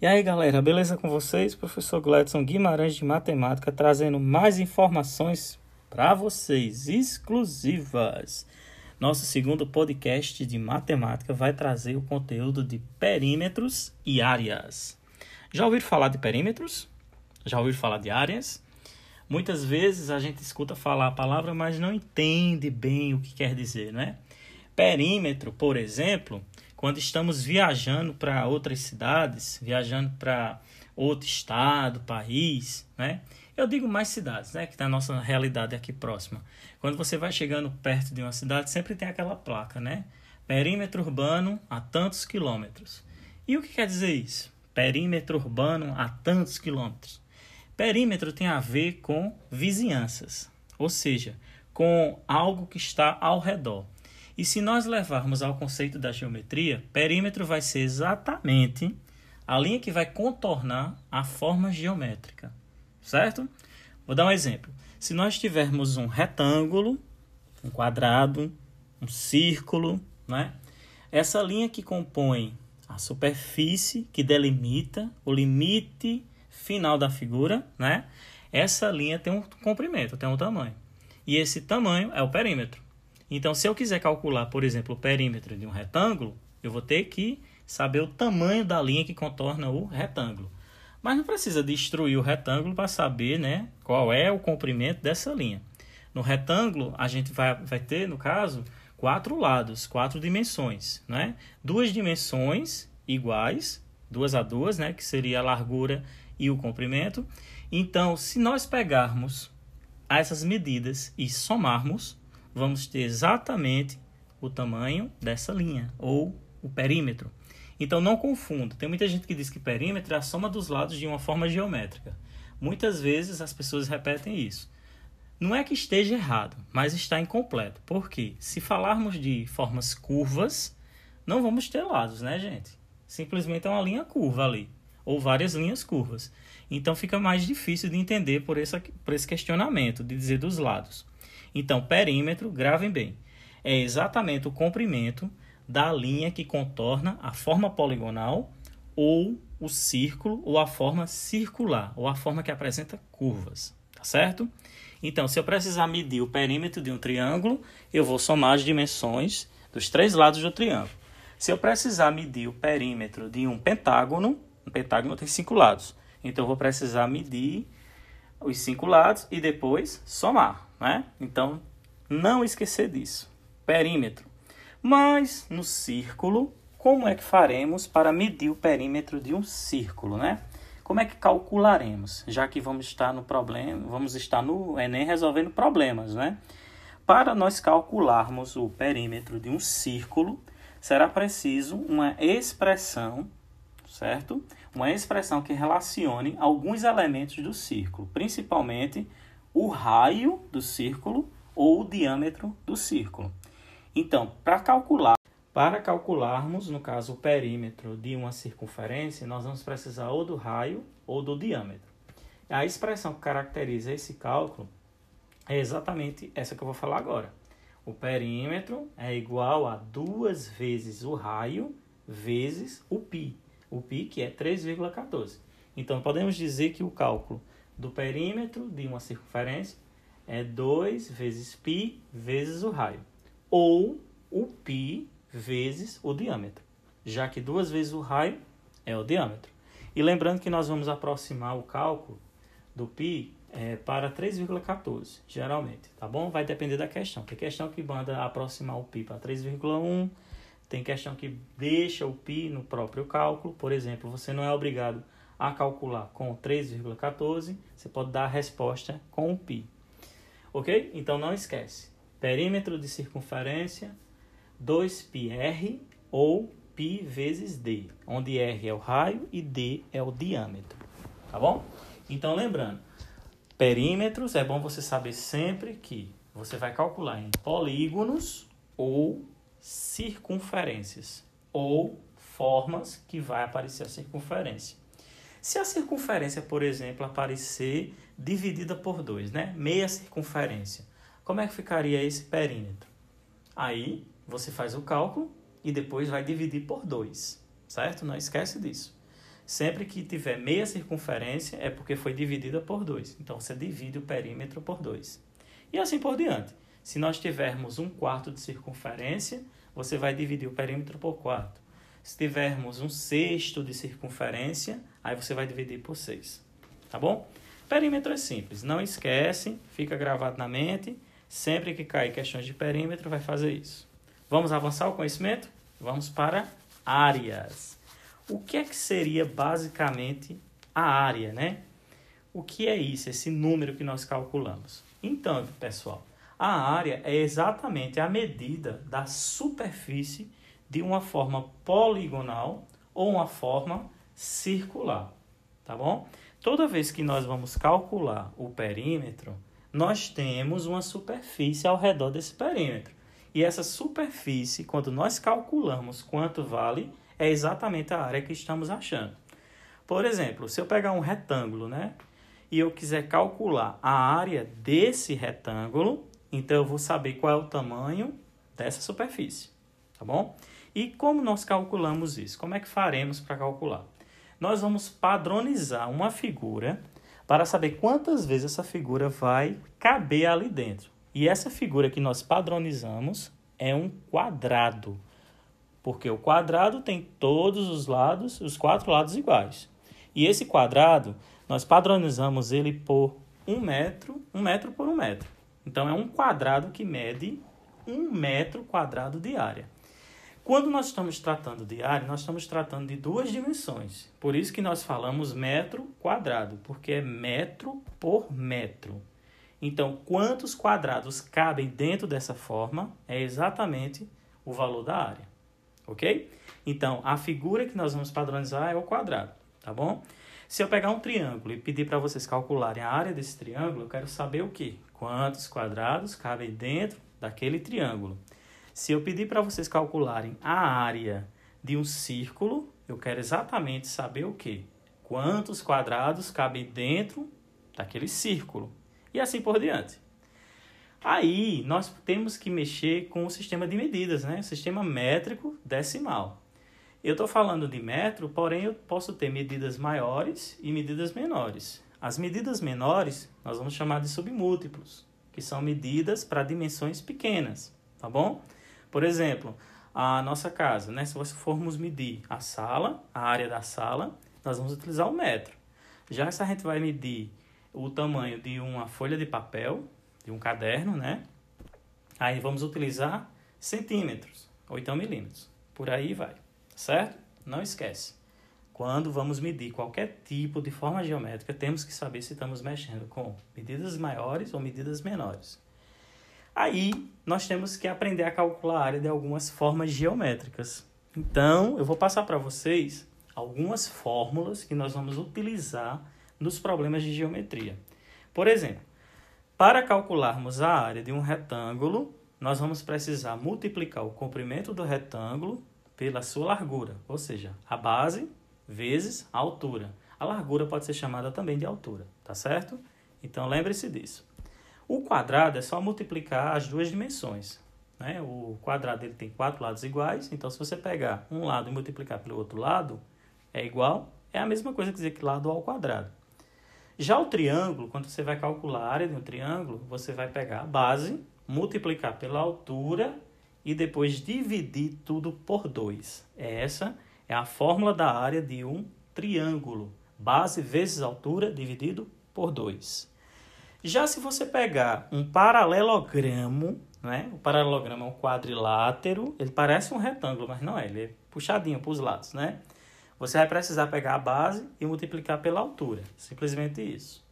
E aí, galera, beleza com vocês? Professor Gladson Guimarães de Matemática trazendo mais informações para vocês, exclusivas. Nosso segundo podcast de matemática vai trazer o conteúdo de perímetros e áreas. Já ouviram falar de perímetros? Já ouviram falar de áreas? Muitas vezes a gente escuta falar a palavra, mas não entende bem o que quer dizer, não é? Perímetro, por exemplo, quando estamos viajando para outras cidades, viajando para outro estado, país, né? Eu digo mais cidades, né? Que tá a nossa realidade aqui próxima. Quando você vai chegando perto de uma cidade, sempre tem aquela placa, né? Perímetro urbano a tantos quilômetros. E o que quer dizer isso? Perímetro urbano a tantos quilômetros. Perímetro tem a ver com vizinhanças, ou seja, com algo que está ao redor. E se nós levarmos ao conceito da geometria, perímetro vai ser exatamente a linha que vai contornar a forma geométrica, certo? Vou dar um exemplo. Se nós tivermos um retângulo, um quadrado, um círculo, né? Essa linha que compõe a superfície que delimita o limite final da figura, né? Essa linha tem um comprimento, tem um tamanho. E esse tamanho é o perímetro. Então, se eu quiser calcular, por exemplo, o perímetro de um retângulo, eu vou ter que saber o tamanho da linha que contorna o retângulo. Mas não precisa destruir o retângulo para saber né, qual é o comprimento dessa linha. No retângulo, a gente vai, vai ter, no caso, quatro lados, quatro dimensões. Né? Duas dimensões iguais, duas a duas, né, que seria a largura e o comprimento. Então, se nós pegarmos essas medidas e somarmos, vamos ter exatamente o tamanho dessa linha, ou o perímetro. Então não confunda. Tem muita gente que diz que perímetro é a soma dos lados de uma forma geométrica. Muitas vezes as pessoas repetem isso. Não é que esteja errado, mas está incompleto. Por quê? Se falarmos de formas curvas, não vamos ter lados, né, gente? Simplesmente é uma linha curva ali, ou várias linhas curvas. Então fica mais difícil de entender por, essa, por esse questionamento, de dizer dos lados. Então, perímetro, gravem bem, é exatamente o comprimento da linha que contorna a forma poligonal ou o círculo ou a forma circular ou a forma que apresenta curvas, tá certo? Então, se eu precisar medir o perímetro de um triângulo, eu vou somar as dimensões dos três lados do triângulo. Se eu precisar medir o perímetro de um pentágono, um pentágono tem cinco lados, então eu vou precisar medir os cinco lados e depois somar né? Então, não esquecer disso. Perímetro. Mas no círculo, como é que faremos para medir o perímetro de um círculo, né? Como é que calcularemos? Já que vamos estar no problema, vamos estar no ENEM resolvendo problemas, né? Para nós calcularmos o perímetro de um círculo, será preciso uma expressão, certo? Uma expressão que relacione alguns elementos do círculo, principalmente o raio do círculo ou o diâmetro do círculo. Então, para calcular, para calcularmos, no caso, o perímetro de uma circunferência, nós vamos precisar ou do raio ou do diâmetro. A expressão que caracteriza esse cálculo é exatamente essa que eu vou falar agora. O perímetro é igual a duas vezes o raio vezes o π O π que é 3,14. Então, podemos dizer que o cálculo do perímetro de uma circunferência é 2 vezes π vezes o raio, ou o π vezes o diâmetro, já que duas vezes o raio é o diâmetro. E lembrando que nós vamos aproximar o cálculo do π é, para 3,14, geralmente, tá bom? Vai depender da questão. Tem questão que manda aproximar o π para 3,1, tem questão que deixa o π no próprio cálculo. Por exemplo, você não é obrigado a calcular com 3,14, você pode dar a resposta com o π. Ok? Então não esquece. Perímetro de circunferência 2πr ou π vezes d, onde r é o raio e d é o diâmetro. Tá bom? Então lembrando, perímetros é bom você saber sempre que você vai calcular em polígonos ou circunferências ou formas que vai aparecer a circunferência. Se a circunferência, por exemplo, aparecer dividida por 2, né? meia circunferência, como é que ficaria esse perímetro? Aí você faz o cálculo e depois vai dividir por 2, certo? Não esquece disso. Sempre que tiver meia circunferência é porque foi dividida por 2. Então você divide o perímetro por 2. E assim por diante. Se nós tivermos um quarto de circunferência, você vai dividir o perímetro por 4. Se tivermos um sexto de circunferência, aí você vai dividir por 6. Tá bom? Perímetro é simples. Não esquece, fica gravado na mente. Sempre que cair questões de perímetro, vai fazer isso. Vamos avançar o conhecimento? Vamos para áreas. O que é que seria basicamente a área, né? O que é isso, esse número que nós calculamos? Então, pessoal, a área é exatamente a medida da superfície de uma forma poligonal ou uma forma circular, tá bom? Toda vez que nós vamos calcular o perímetro, nós temos uma superfície ao redor desse perímetro. E essa superfície, quando nós calculamos quanto vale, é exatamente a área que estamos achando. Por exemplo, se eu pegar um retângulo, né, e eu quiser calcular a área desse retângulo, então eu vou saber qual é o tamanho dessa superfície, tá bom? E como nós calculamos isso? Como é que faremos para calcular? Nós vamos padronizar uma figura para saber quantas vezes essa figura vai caber ali dentro. E essa figura que nós padronizamos é um quadrado porque o quadrado tem todos os lados, os quatro lados iguais. E esse quadrado, nós padronizamos ele por um metro, um metro por um metro. Então, é um quadrado que mede um metro quadrado de área. Quando nós estamos tratando de área, nós estamos tratando de duas dimensões. Por isso que nós falamos metro quadrado, porque é metro por metro. Então, quantos quadrados cabem dentro dessa forma é exatamente o valor da área ok? Então, a figura que nós vamos padronizar é o quadrado, tá bom? Se eu pegar um triângulo e pedir para vocês calcularem a área desse triângulo, eu quero saber o quê? Quantos quadrados cabem dentro daquele triângulo. Se eu pedir para vocês calcularem a área de um círculo, eu quero exatamente saber o quê? Quantos quadrados cabem dentro daquele círculo. E assim por diante. Aí nós temos que mexer com o sistema de medidas, né? Sistema métrico decimal. Eu estou falando de metro, porém eu posso ter medidas maiores e medidas menores. As medidas menores nós vamos chamar de submúltiplos, que são medidas para dimensões pequenas, tá bom? Por exemplo, a nossa casa, né? Se nós formos medir a sala, a área da sala, nós vamos utilizar o metro. Já se a gente vai medir o tamanho de uma folha de papel, de um caderno, né? Aí vamos utilizar centímetros, ou então milímetros. Por aí vai, certo? Não esquece. Quando vamos medir qualquer tipo de forma geométrica, temos que saber se estamos mexendo com medidas maiores ou medidas menores. Aí, nós temos que aprender a calcular a área de algumas formas geométricas. Então, eu vou passar para vocês algumas fórmulas que nós vamos utilizar nos problemas de geometria. Por exemplo, para calcularmos a área de um retângulo, nós vamos precisar multiplicar o comprimento do retângulo pela sua largura, ou seja, a base vezes a altura. A largura pode ser chamada também de altura, tá certo? Então lembre-se disso. O quadrado é só multiplicar as duas dimensões. Né? O quadrado ele tem quatro lados iguais, então se você pegar um lado e multiplicar pelo outro lado, é igual, é a mesma coisa que dizer que lado ao quadrado. Já o triângulo, quando você vai calcular a área de um triângulo, você vai pegar a base, multiplicar pela altura e depois dividir tudo por 2. Essa é a fórmula da área de um triângulo. Base vezes altura dividido por 2. Já se você pegar um paralelogramo, né? o paralelogramo é um quadrilátero, ele parece um retângulo, mas não é, ele é puxadinho para os lados, né? Você vai precisar pegar a base e multiplicar pela altura. Simplesmente isso.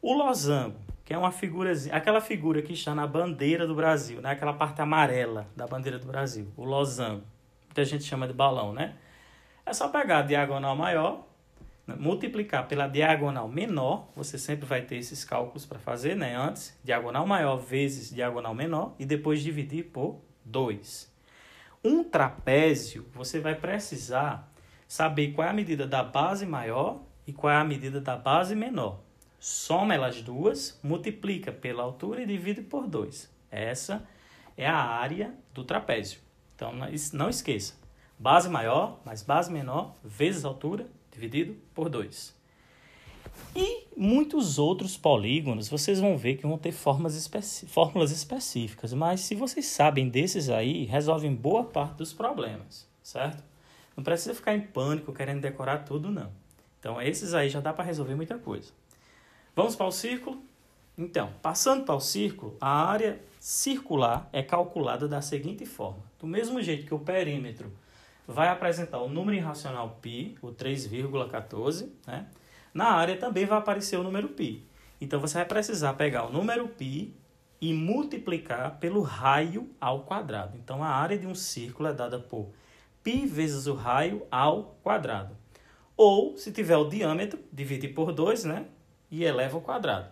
O losango, que é uma figura, aquela figura que está na bandeira do Brasil, né? aquela parte amarela da bandeira do Brasil, o losango, que a gente chama de balão, né? É só pegar a diagonal maior, né? multiplicar pela diagonal menor, você sempre vai ter esses cálculos para fazer, né? Antes, diagonal maior vezes diagonal menor, e depois dividir por 2. Um trapézio, você vai precisar saber qual é a medida da base maior e qual é a medida da base menor. Soma elas duas, multiplica pela altura e divide por 2. Essa é a área do trapézio. Então, não esqueça. Base maior mais base menor vezes altura dividido por 2. E muitos outros polígonos, vocês vão ver que vão ter formas fórmulas específicas, mas se vocês sabem desses aí, resolvem boa parte dos problemas, certo? Não precisa ficar em pânico querendo decorar tudo, não. Então, esses aí já dá para resolver muita coisa. Vamos para o círculo? Então, passando para o círculo, a área circular é calculada da seguinte forma. Do mesmo jeito que o perímetro vai apresentar o número irracional π, o 3,14, né? Na área também vai aparecer o número π. Então você vai precisar pegar o número π e multiplicar pelo raio ao quadrado. Então a área de um círculo é dada por π vezes o raio ao quadrado. Ou, se tiver o diâmetro, divide por 2, né? E eleva ao quadrado.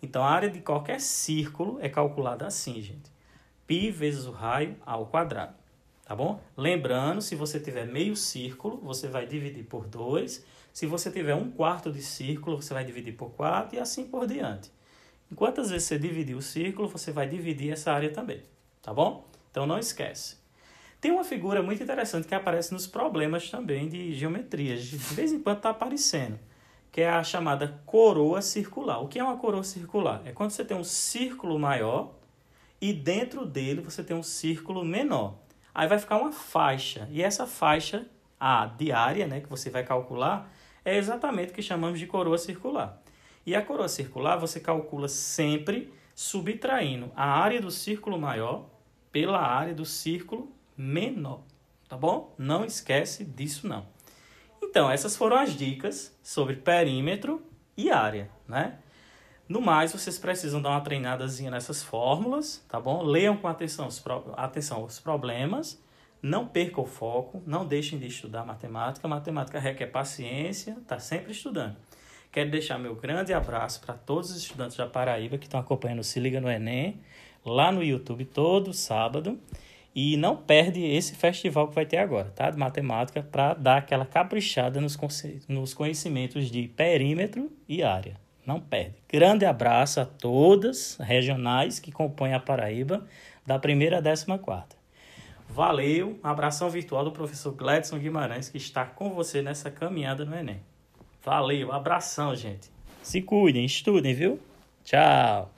Então a área de qualquer círculo é calculada assim, gente. π vezes o raio ao quadrado. Tá bom? Lembrando, se você tiver meio círculo, você vai dividir por 2 se você tiver um quarto de círculo, você vai dividir por 4 e assim por diante. Enquanto vezes você dividir o círculo, você vai dividir essa área também, tá bom? Então não esquece. Tem uma figura muito interessante que aparece nos problemas também de geometria. De vez em quando está aparecendo, que é a chamada coroa circular. O que é uma coroa circular? É quando você tem um círculo maior e dentro dele você tem um círculo menor. Aí vai ficar uma faixa. E essa faixa, a diária, né, que você vai calcular, é exatamente o que chamamos de coroa circular. E a coroa circular você calcula sempre subtraindo a área do círculo maior pela área do círculo menor, tá bom? Não esquece disso não. Então, essas foram as dicas sobre perímetro e área, né? No mais, vocês precisam dar uma treinadazinha nessas fórmulas, tá bom? Leiam com atenção os, pro... atenção os problemas não percam o foco, não deixem de estudar matemática. Matemática requer paciência, está sempre estudando. Quero deixar meu grande abraço para todos os estudantes da Paraíba que estão acompanhando o Se Liga no Enem, lá no YouTube todo sábado. E não perde esse festival que vai ter agora, tá? De matemática, para dar aquela caprichada nos, nos conhecimentos de perímetro e área. Não perde. Grande abraço a todas regionais que compõem a Paraíba, da primeira à décima quarta. Valeu, um abração virtual do professor Gladson Guimarães, que está com você nessa caminhada no Enem. Valeu, abração, gente. Se cuidem, estudem, viu? Tchau.